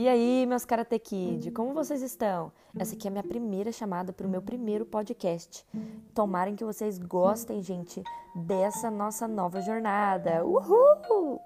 E aí, meus Karate Kid, como vocês estão? Essa aqui é a minha primeira chamada para o meu primeiro podcast. Tomarem que vocês gostem, gente, dessa nossa nova jornada. Uhul!